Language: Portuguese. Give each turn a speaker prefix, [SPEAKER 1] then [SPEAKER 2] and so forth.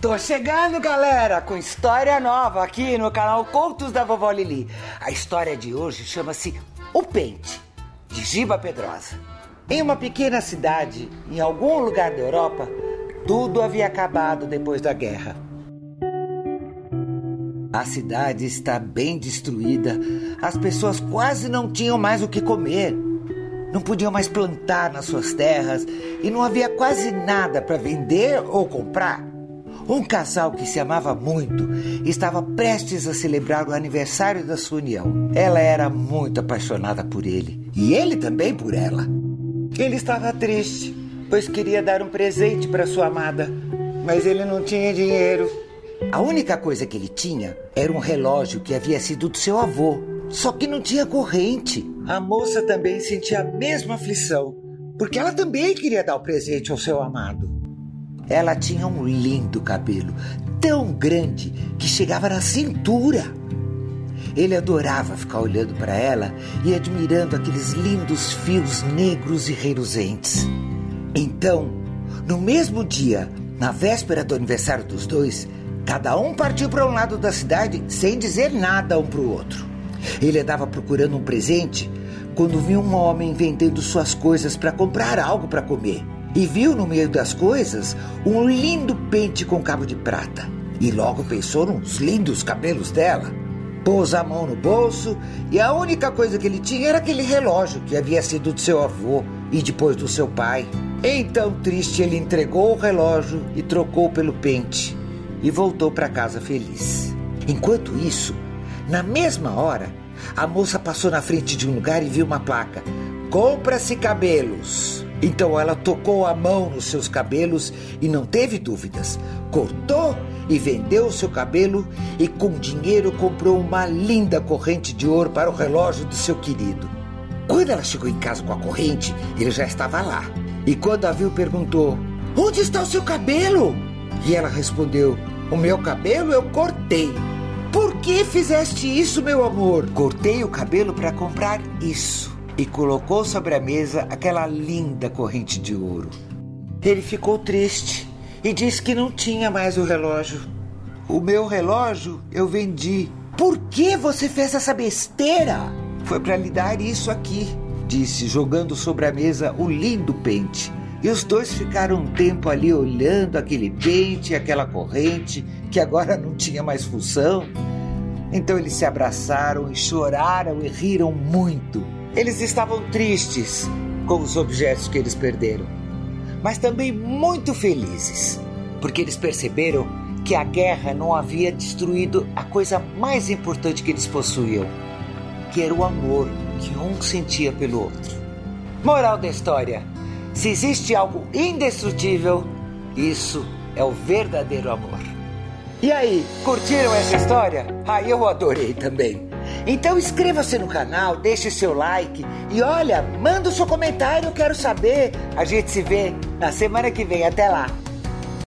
[SPEAKER 1] Tô chegando, galera, com história nova aqui no canal Contos da Vovó Lili. A história de hoje chama-se O Pente, de Giba Pedrosa. Em uma pequena cidade, em algum lugar da Europa, tudo havia acabado depois da guerra. A cidade está bem destruída, as pessoas quase não tinham mais o que comer. Não podiam mais plantar nas suas terras e não havia quase nada para vender ou comprar. Um casal que se amava muito estava prestes a celebrar o aniversário da sua união. Ela era muito apaixonada por ele e ele também por ela. Ele estava triste, pois queria dar um presente para sua amada, mas ele não tinha dinheiro. A única coisa que ele tinha era um relógio que havia sido do seu avô, só que não tinha corrente. A moça também sentia a mesma aflição, porque ela também queria dar o presente ao seu amado. Ela tinha um lindo cabelo, tão grande que chegava na cintura. Ele adorava ficar olhando para ela e admirando aqueles lindos fios negros e reluzentes. Então, no mesmo dia, na véspera do aniversário dos dois, cada um partiu para um lado da cidade sem dizer nada um para o outro. Ele andava procurando um presente quando viu um homem vendendo suas coisas para comprar algo para comer e viu no meio das coisas um lindo pente com cabo de prata. E logo pensou nos lindos cabelos dela. Pôs a mão no bolso e a única coisa que ele tinha era aquele relógio que havia sido do seu avô e depois do seu pai. Então, triste, ele entregou o relógio e trocou pelo pente e voltou para casa feliz. Enquanto isso, na mesma hora, a moça passou na frente de um lugar e viu uma placa: Compra-se cabelos. Então ela tocou a mão nos seus cabelos e não teve dúvidas. Cortou e vendeu o seu cabelo e com dinheiro comprou uma linda corrente de ouro para o relógio do seu querido. Quando ela chegou em casa com a corrente, ele já estava lá. E quando a viu, perguntou: Onde está o seu cabelo? E ela respondeu: O meu cabelo eu cortei. Por que fizeste isso, meu amor? Cortei o cabelo para comprar isso e colocou sobre a mesa aquela linda corrente de ouro. Ele ficou triste e disse que não tinha mais o relógio. O meu relógio eu vendi. Por que você fez essa besteira? Foi para lhe dar isso aqui, disse, jogando sobre a mesa o lindo pente. E os dois ficaram um tempo ali olhando aquele pente, aquela corrente, que agora não tinha mais função. Então eles se abraçaram e choraram e riram muito. Eles estavam tristes com os objetos que eles perderam, mas também muito felizes, porque eles perceberam que a guerra não havia destruído a coisa mais importante que eles possuíam, que era o amor que um sentia pelo outro. Moral da história: se existe algo indestrutível, isso é o verdadeiro amor. E aí, curtiram essa história? Ah, eu adorei também. Então inscreva-se no canal, deixe seu like e olha, manda o seu comentário, eu quero saber. A gente se vê na semana que vem. Até lá!